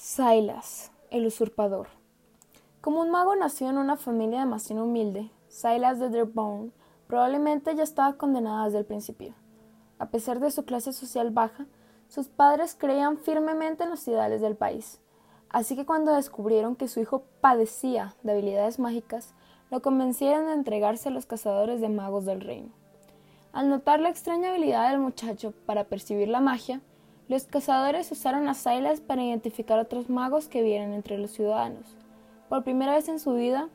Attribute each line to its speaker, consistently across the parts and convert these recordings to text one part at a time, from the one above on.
Speaker 1: Silas, el usurpador. Como un mago nació en una familia demasiado humilde, Silas de Dearborn probablemente ya estaba condenado desde el principio. A pesar de su clase social baja, sus padres creían firmemente en los ideales del país. Así que cuando descubrieron que su hijo padecía de habilidades mágicas, lo convencieron de entregarse a los cazadores de magos del reino. Al notar la extraña habilidad del muchacho para percibir la magia, los cazadores usaron a Silas para identificar otros magos que vieran entre los ciudadanos. Por primera vez en su vida,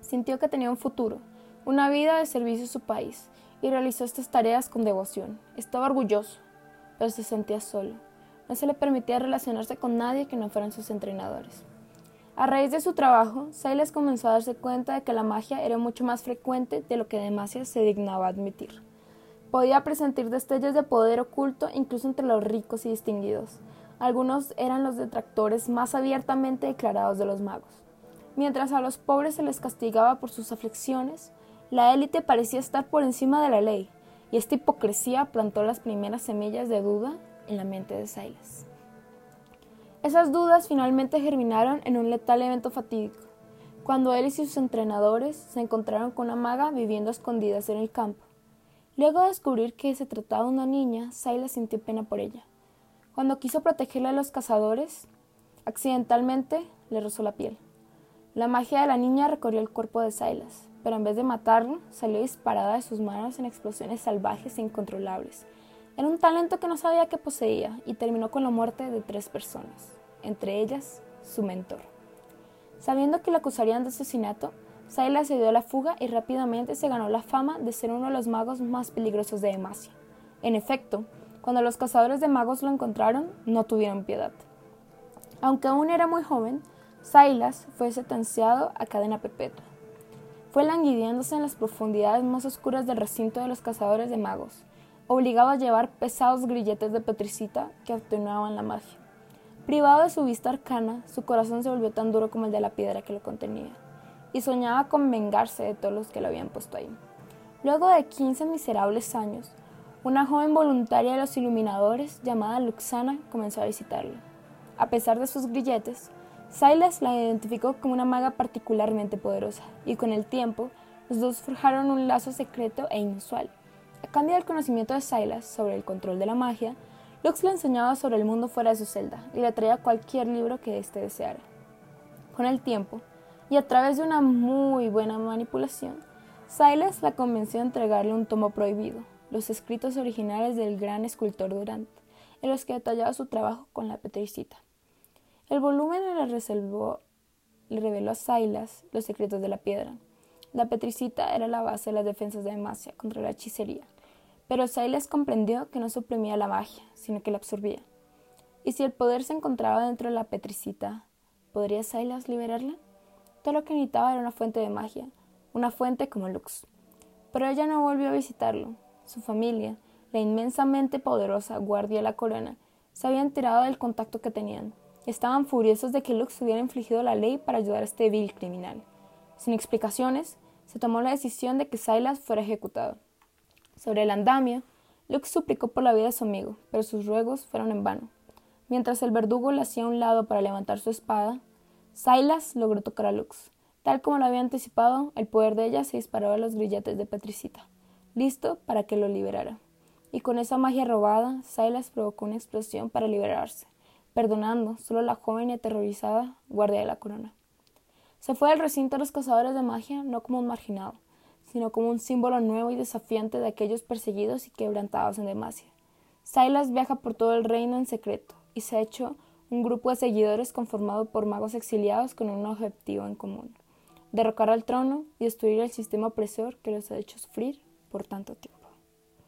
Speaker 1: sintió que tenía un futuro, una vida de servicio a su país, y realizó estas tareas con devoción. Estaba orgulloso, pero se sentía solo. No se le permitía relacionarse con nadie que no fueran sus entrenadores. A raíz de su trabajo, Silas comenzó a darse cuenta de que la magia era mucho más frecuente de lo que Demacia se dignaba admitir. Podía presentir destellos de poder oculto incluso entre los ricos y distinguidos. Algunos eran los detractores más abiertamente declarados de los magos. Mientras a los pobres se les castigaba por sus aflicciones, la élite parecía estar por encima de la ley, y esta hipocresía plantó las primeras semillas de duda en la mente de Silas. Esas dudas finalmente germinaron en un letal evento fatídico, cuando él y sus entrenadores se encontraron con una maga viviendo escondidas en el campo. Luego de descubrir que se trataba de una niña, Silas sintió pena por ella. Cuando quiso protegerla de los cazadores, accidentalmente le rozó la piel. La magia de la niña recorrió el cuerpo de Silas, pero en vez de matarlo, salió disparada de sus manos en explosiones salvajes e incontrolables. Era un talento que no sabía que poseía y terminó con la muerte de tres personas, entre ellas su mentor. Sabiendo que la acusarían de asesinato, Silas se dio a la fuga y rápidamente se ganó la fama de ser uno de los magos más peligrosos de Demacia. En efecto, cuando los cazadores de magos lo encontraron, no tuvieron piedad. Aunque aún era muy joven, Silas fue sentenciado a cadena perpetua. Fue languidiéndose en las profundidades más oscuras del recinto de los cazadores de magos, obligado a llevar pesados grilletes de petricita que atenuaban la magia. Privado de su vista arcana, su corazón se volvió tan duro como el de la piedra que lo contenía y soñaba con vengarse de todos los que lo habían puesto ahí. Luego de 15 miserables años, una joven voluntaria de los iluminadores llamada Luxana comenzó a visitarlo. A pesar de sus grilletes, Silas la identificó como una maga particularmente poderosa, y con el tiempo los dos forjaron un lazo secreto e inusual. A cambio del conocimiento de Silas sobre el control de la magia, Lux le enseñaba sobre el mundo fuera de su celda y le traía cualquier libro que éste deseara. Con el tiempo, y a través de una muy buena manipulación, Silas la convenció de entregarle un tomo prohibido, los escritos originales del gran escultor Durant, en los que detallaba su trabajo con la petricita. El volumen le, reveló a Silas los secretos de la piedra. La petricita era la base de las defensas de Demacia contra la hechicería, pero Silas comprendió que no suprimía la magia, sino que la absorbía. Y si el poder se encontraba dentro de la petricita, ¿podría Silas liberarla? Todo lo que necesitaba era una fuente de magia, una fuente como Lux. Pero ella no volvió a visitarlo. Su familia, la inmensamente poderosa Guardia de la Corona, se habían enterado del contacto que tenían. Estaban furiosos de que Lux hubiera infligido la ley para ayudar a este vil criminal. Sin explicaciones, se tomó la decisión de que Silas fuera ejecutado. Sobre el andamio, Lux suplicó por la vida de su amigo, pero sus ruegos fueron en vano. Mientras el verdugo le hacía a un lado para levantar su espada, Silas logró tocar a Lux. Tal como lo había anticipado, el poder de ella se disparó a los grilletes de Patricita, listo para que lo liberara. Y con esa magia robada, Silas provocó una explosión para liberarse, perdonando solo a la joven y aterrorizada guardia de la corona. Se fue del recinto de los cazadores de magia no como un marginado, sino como un símbolo nuevo y desafiante de aquellos perseguidos y quebrantados en Demacia. Silas viaja por todo el reino en secreto y se ha hecho un grupo de seguidores conformado por magos exiliados con un objetivo en común, derrocar al trono y destruir el sistema opresor que los ha hecho sufrir por tanto tiempo.